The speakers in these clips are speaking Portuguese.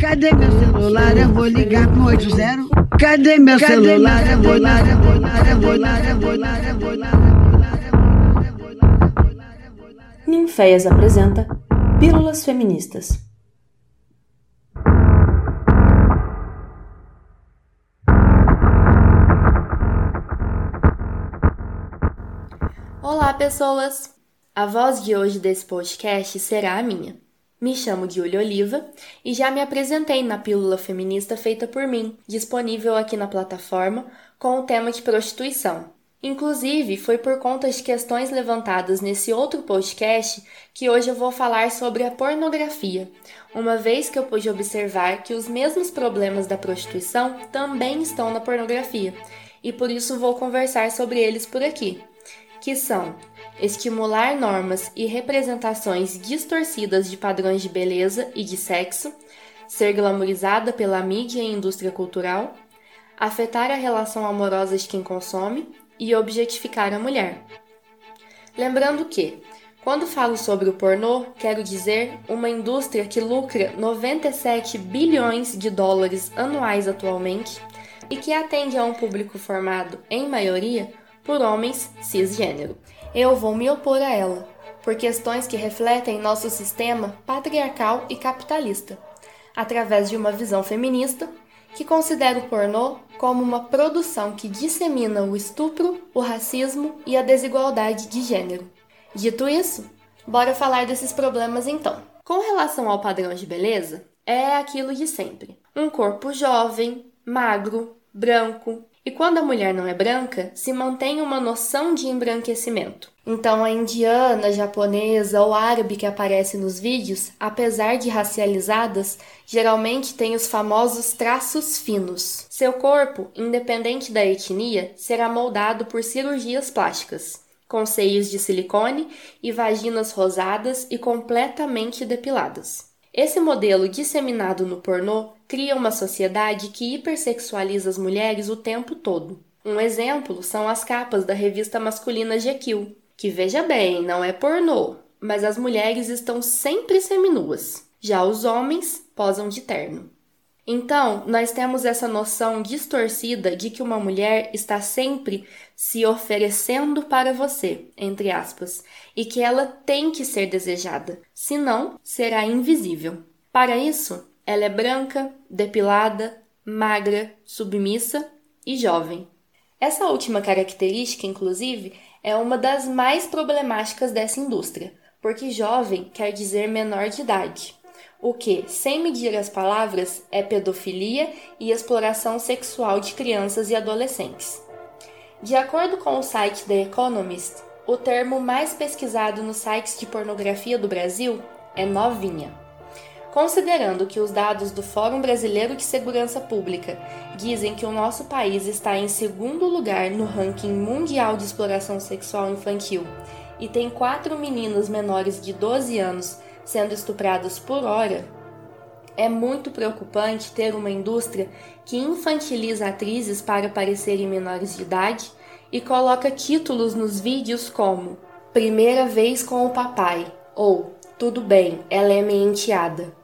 Cadê meu celular? Eu vou ligar pro 80. Cadê meu celular? Eu vou ligar, eu vou ligar, eu vou ligar, eu vou ligar, eu vou ligar. Ninféias apresenta Pílulas Feministas. Olá, pessoas! A voz de hoje desse podcast será a minha. Me chamo Julia Oliva e já me apresentei na Pílula Feminista feita por mim, disponível aqui na plataforma, com o tema de prostituição. Inclusive, foi por conta de questões levantadas nesse outro podcast que hoje eu vou falar sobre a pornografia, uma vez que eu pude observar que os mesmos problemas da prostituição também estão na pornografia, e por isso vou conversar sobre eles por aqui, que são estimular normas e representações distorcidas de padrões de beleza e de sexo, ser glamourizada pela mídia e indústria cultural, afetar a relação amorosa de quem consome e objetificar a mulher. Lembrando que, quando falo sobre o pornô, quero dizer uma indústria que lucra 97 bilhões de dólares anuais atualmente e que atende a um público formado, em maioria, por homens cisgênero eu vou me opor a ela, por questões que refletem nosso sistema patriarcal e capitalista, através de uma visão feminista que considera o pornô como uma produção que dissemina o estupro, o racismo e a desigualdade de gênero. Dito isso, bora falar desses problemas então. Com relação ao padrão de beleza, é aquilo de sempre: um corpo jovem, magro, branco, e quando a mulher não é branca, se mantém uma noção de embranquecimento. Então, a indiana, japonesa ou árabe que aparece nos vídeos, apesar de racializadas, geralmente tem os famosos traços finos. Seu corpo, independente da etnia, será moldado por cirurgias plásticas, com seios de silicone e vaginas rosadas e completamente depiladas. Esse modelo disseminado no pornô cria uma sociedade que hipersexualiza as mulheres o tempo todo. Um exemplo são as capas da revista masculina GQ, que veja bem, não é pornô, mas as mulheres estão sempre seminuas. Já os homens posam de terno. Então, nós temos essa noção distorcida de que uma mulher está sempre se oferecendo para você, entre aspas, e que ela tem que ser desejada, senão será invisível. Para isso, ela é branca, depilada, magra, submissa e jovem. Essa última característica, inclusive, é uma das mais problemáticas dessa indústria, porque jovem quer dizer menor de idade o que, sem medir as palavras, é pedofilia e exploração sexual de crianças e adolescentes. De acordo com o site The Economist, o termo mais pesquisado nos sites de pornografia do Brasil é novinha. Considerando que os dados do Fórum Brasileiro de Segurança Pública dizem que o nosso país está em segundo lugar no ranking mundial de exploração sexual infantil e tem quatro meninas menores de 12 anos sendo estuprados por hora, é muito preocupante ter uma indústria que infantiliza atrizes para parecerem menores de idade e coloca títulos nos vídeos como Primeira vez com o papai ou Tudo bem, ela é minha enteada.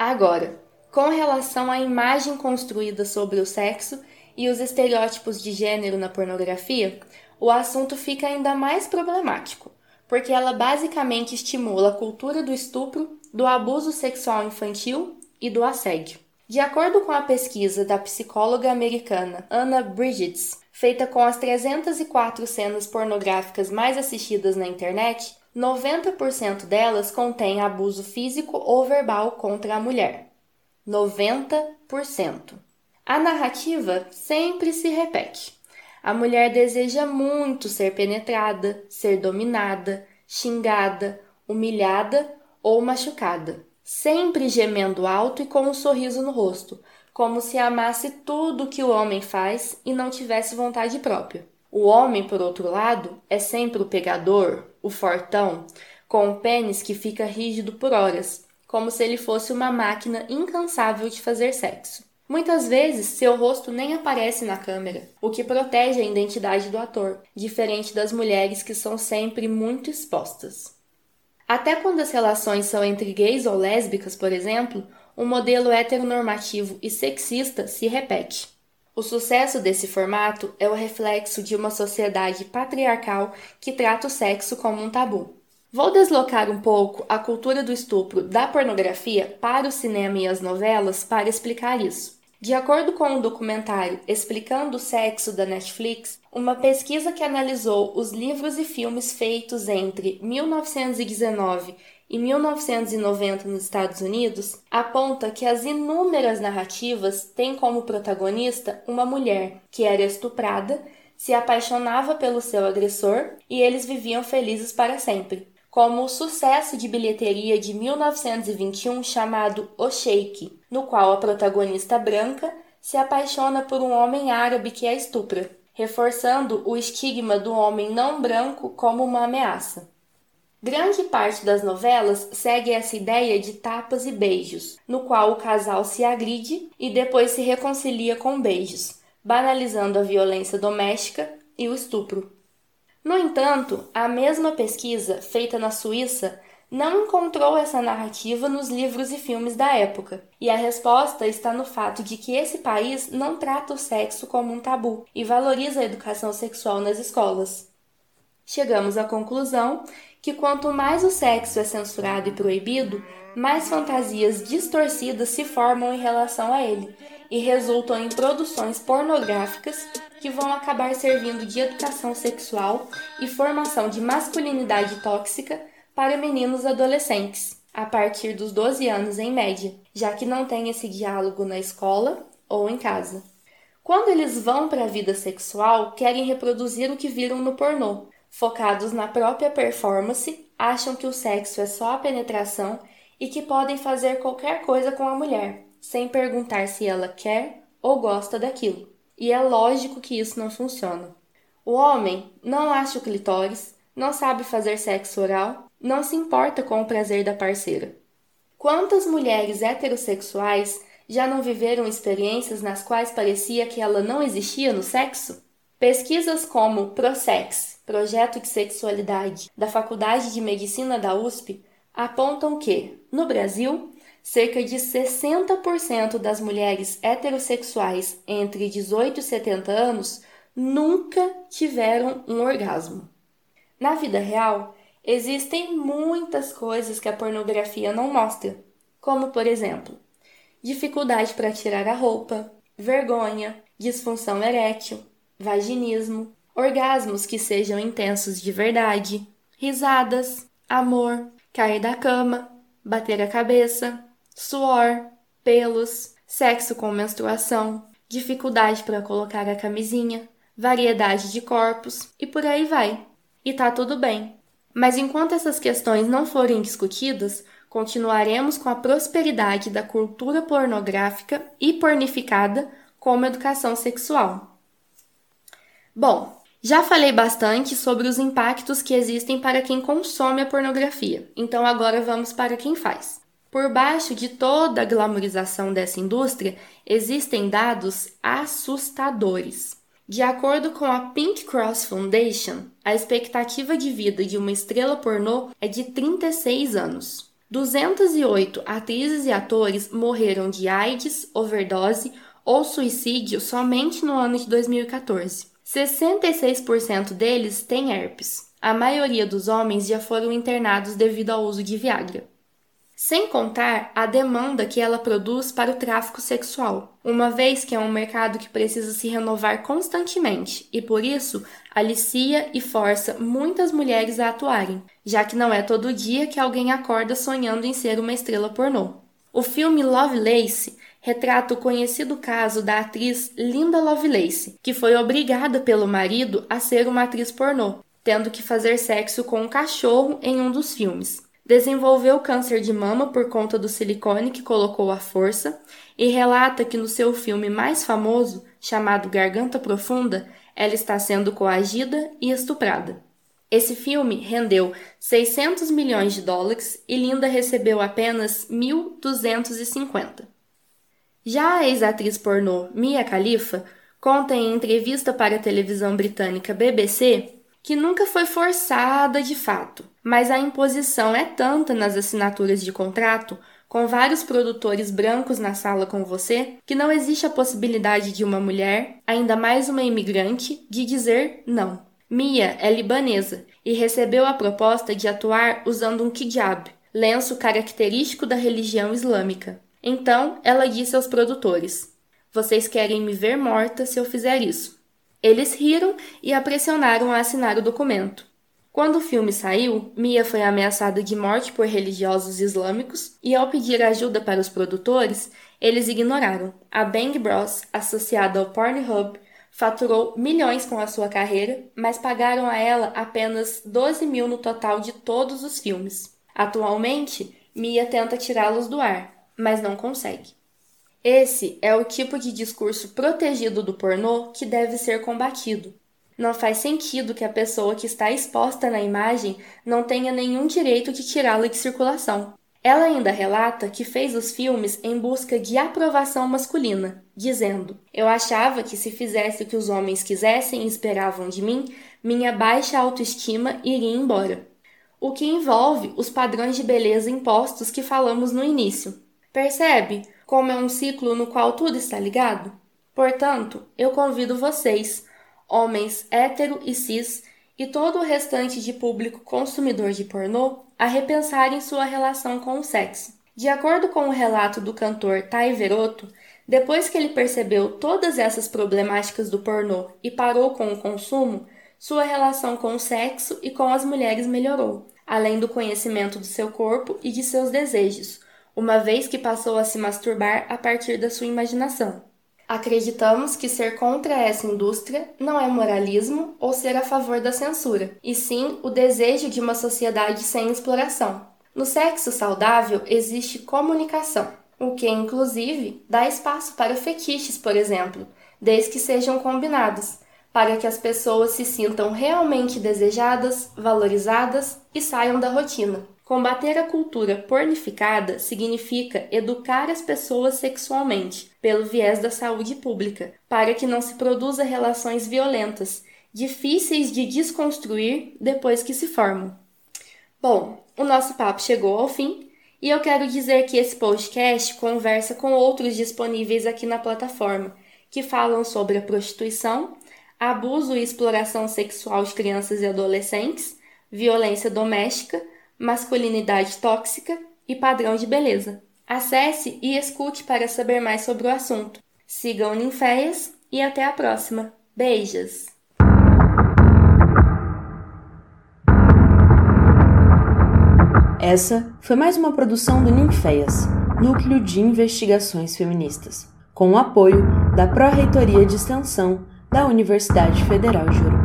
Agora, com relação à imagem construída sobre o sexo e os estereótipos de gênero na pornografia, o assunto fica ainda mais problemático porque ela basicamente estimula a cultura do estupro, do abuso sexual infantil e do assédio. De acordo com a pesquisa da psicóloga americana Anna Bridges, feita com as 304 cenas pornográficas mais assistidas na internet, 90% delas contêm abuso físico ou verbal contra a mulher. 90%. A narrativa sempre se repete. A mulher deseja muito ser penetrada, ser dominada, xingada, humilhada ou machucada, sempre gemendo alto e com um sorriso no rosto, como se amasse tudo o que o homem faz e não tivesse vontade própria. O homem, por outro lado, é sempre o pegador, o fortão, com o pênis que fica rígido por horas, como se ele fosse uma máquina incansável de fazer sexo. Muitas vezes, seu rosto nem aparece na câmera, o que protege a identidade do ator, diferente das mulheres que são sempre muito expostas. Até quando as relações são entre gays ou lésbicas, por exemplo, o modelo heteronormativo e sexista se repete. O sucesso desse formato é o reflexo de uma sociedade patriarcal que trata o sexo como um tabu. Vou deslocar um pouco a cultura do estupro da pornografia para o cinema e as novelas para explicar isso. De acordo com um documentário Explicando o Sexo da Netflix, uma pesquisa que analisou os livros e filmes feitos entre 1919 e 1990 nos Estados Unidos aponta que as inúmeras narrativas têm como protagonista uma mulher que era estuprada, se apaixonava pelo seu agressor e eles viviam felizes para sempre como o sucesso de bilheteria de 1921 chamado O Sheik, no qual a protagonista branca se apaixona por um homem árabe que a estupra, reforçando o estigma do homem não branco como uma ameaça. Grande parte das novelas segue essa ideia de tapas e beijos, no qual o casal se agride e depois se reconcilia com beijos, banalizando a violência doméstica e o estupro. No entanto, a mesma pesquisa feita na Suíça não encontrou essa narrativa nos livros e filmes da época, e a resposta está no fato de que esse país não trata o sexo como um tabu e valoriza a educação sexual nas escolas. Chegamos à conclusão que quanto mais o sexo é censurado e proibido, mais fantasias distorcidas se formam em relação a ele e resultam em produções pornográficas que vão acabar servindo de educação sexual e formação de masculinidade tóxica para meninos adolescentes, a partir dos 12 anos em média, já que não tem esse diálogo na escola ou em casa. Quando eles vão para a vida sexual, querem reproduzir o que viram no pornô. Focados na própria performance, acham que o sexo é só a penetração e que podem fazer qualquer coisa com a mulher, sem perguntar se ela quer ou gosta daquilo e é lógico que isso não funciona. O homem não acha o clitóris, não sabe fazer sexo oral, não se importa com o prazer da parceira. Quantas mulheres heterossexuais já não viveram experiências nas quais parecia que ela não existia no sexo? Pesquisas como ProSex, Projeto de Sexualidade, da Faculdade de Medicina da USP, apontam que, no Brasil, cerca de 60% das mulheres heterossexuais entre 18 e 70 anos nunca tiveram um orgasmo. Na vida real, existem muitas coisas que a pornografia não mostra, como, por exemplo, dificuldade para tirar a roupa, vergonha, disfunção erétil, vaginismo, orgasmos que sejam intensos de verdade, risadas, amor, cair da cama, bater a cabeça, suor, pelos, sexo com menstruação, dificuldade para colocar a camisinha, variedade de corpos e por aí vai. E tá tudo bem. Mas enquanto essas questões não forem discutidas, continuaremos com a prosperidade da cultura pornográfica e pornificada como educação sexual. Bom, já falei bastante sobre os impactos que existem para quem consome a pornografia, então agora vamos para quem faz. Por baixo de toda a glamorização dessa indústria, existem dados assustadores. De acordo com a Pink Cross Foundation, a expectativa de vida de uma estrela pornô é de 36 anos. 208 atrizes e atores morreram de AIDS, overdose ou suicídio somente no ano de 2014. 66% deles têm herpes. A maioria dos homens já foram internados devido ao uso de Viagra sem contar a demanda que ela produz para o tráfico sexual, uma vez que é um mercado que precisa se renovar constantemente e por isso alicia e força muitas mulheres a atuarem, já que não é todo dia que alguém acorda sonhando em ser uma estrela pornô. O filme Lovelace retrata o conhecido caso da atriz Linda Lovelace, que foi obrigada pelo marido a ser uma atriz pornô, tendo que fazer sexo com um cachorro em um dos filmes desenvolveu câncer de mama por conta do silicone que colocou à força e relata que no seu filme mais famoso, chamado Garganta Profunda, ela está sendo coagida e estuprada. Esse filme rendeu 600 milhões de dólares e Linda recebeu apenas 1.250. Já a ex-atriz pornô Mia Khalifa conta em entrevista para a televisão britânica BBC que nunca foi forçada de fato, mas a imposição é tanta nas assinaturas de contrato com vários produtores brancos na sala com você, que não existe a possibilidade de uma mulher, ainda mais uma imigrante, de dizer não. Mia é libanesa e recebeu a proposta de atuar usando um hijab, lenço característico da religião islâmica. Então, ela disse aos produtores: Vocês querem me ver morta se eu fizer isso. Eles riram e a pressionaram a assinar o documento. Quando o filme saiu, Mia foi ameaçada de morte por religiosos islâmicos e, ao pedir ajuda para os produtores, eles ignoraram. A Bang Bros, associada ao Pornhub, faturou milhões com a sua carreira, mas pagaram a ela apenas 12 mil no total de todos os filmes. Atualmente, Mia tenta tirá-los do ar, mas não consegue. Esse é o tipo de discurso protegido do pornô que deve ser combatido. Não faz sentido que a pessoa que está exposta na imagem não tenha nenhum direito de tirá-la de circulação. Ela ainda relata que fez os filmes em busca de aprovação masculina, dizendo: Eu achava que se fizesse o que os homens quisessem e esperavam de mim, minha baixa autoestima iria embora. O que envolve os padrões de beleza impostos que falamos no início. Percebe como é um ciclo no qual tudo está ligado? Portanto, eu convido vocês homens hétero e cis e todo o restante de público consumidor de pornô a repensarem sua relação com o sexo. De acordo com o relato do cantor Tai Veroto, depois que ele percebeu todas essas problemáticas do pornô e parou com o consumo, sua relação com o sexo e com as mulheres melhorou, além do conhecimento do seu corpo e de seus desejos, uma vez que passou a se masturbar a partir da sua imaginação. Acreditamos que ser contra essa indústria não é moralismo ou ser a favor da censura, e sim o desejo de uma sociedade sem exploração. No sexo saudável existe comunicação, o que, inclusive, dá espaço para fetiches, por exemplo, desde que sejam combinados, para que as pessoas se sintam realmente desejadas, valorizadas e saiam da rotina. Combater a cultura pornificada significa educar as pessoas sexualmente, pelo viés da saúde pública, para que não se produza relações violentas, difíceis de desconstruir depois que se formam. Bom, o nosso papo chegou ao fim e eu quero dizer que esse podcast conversa com outros disponíveis aqui na plataforma, que falam sobre a prostituição, abuso e exploração sexual de crianças e adolescentes, violência doméstica, masculinidade tóxica e padrão de beleza. Acesse e escute para saber mais sobre o assunto. Sigam Ninféias e até a próxima. Beijos! Essa foi mais uma produção do Ninféias, Núcleo de Investigações Feministas, com o apoio da Pró-Reitoria de Extensão da Universidade Federal de Ouro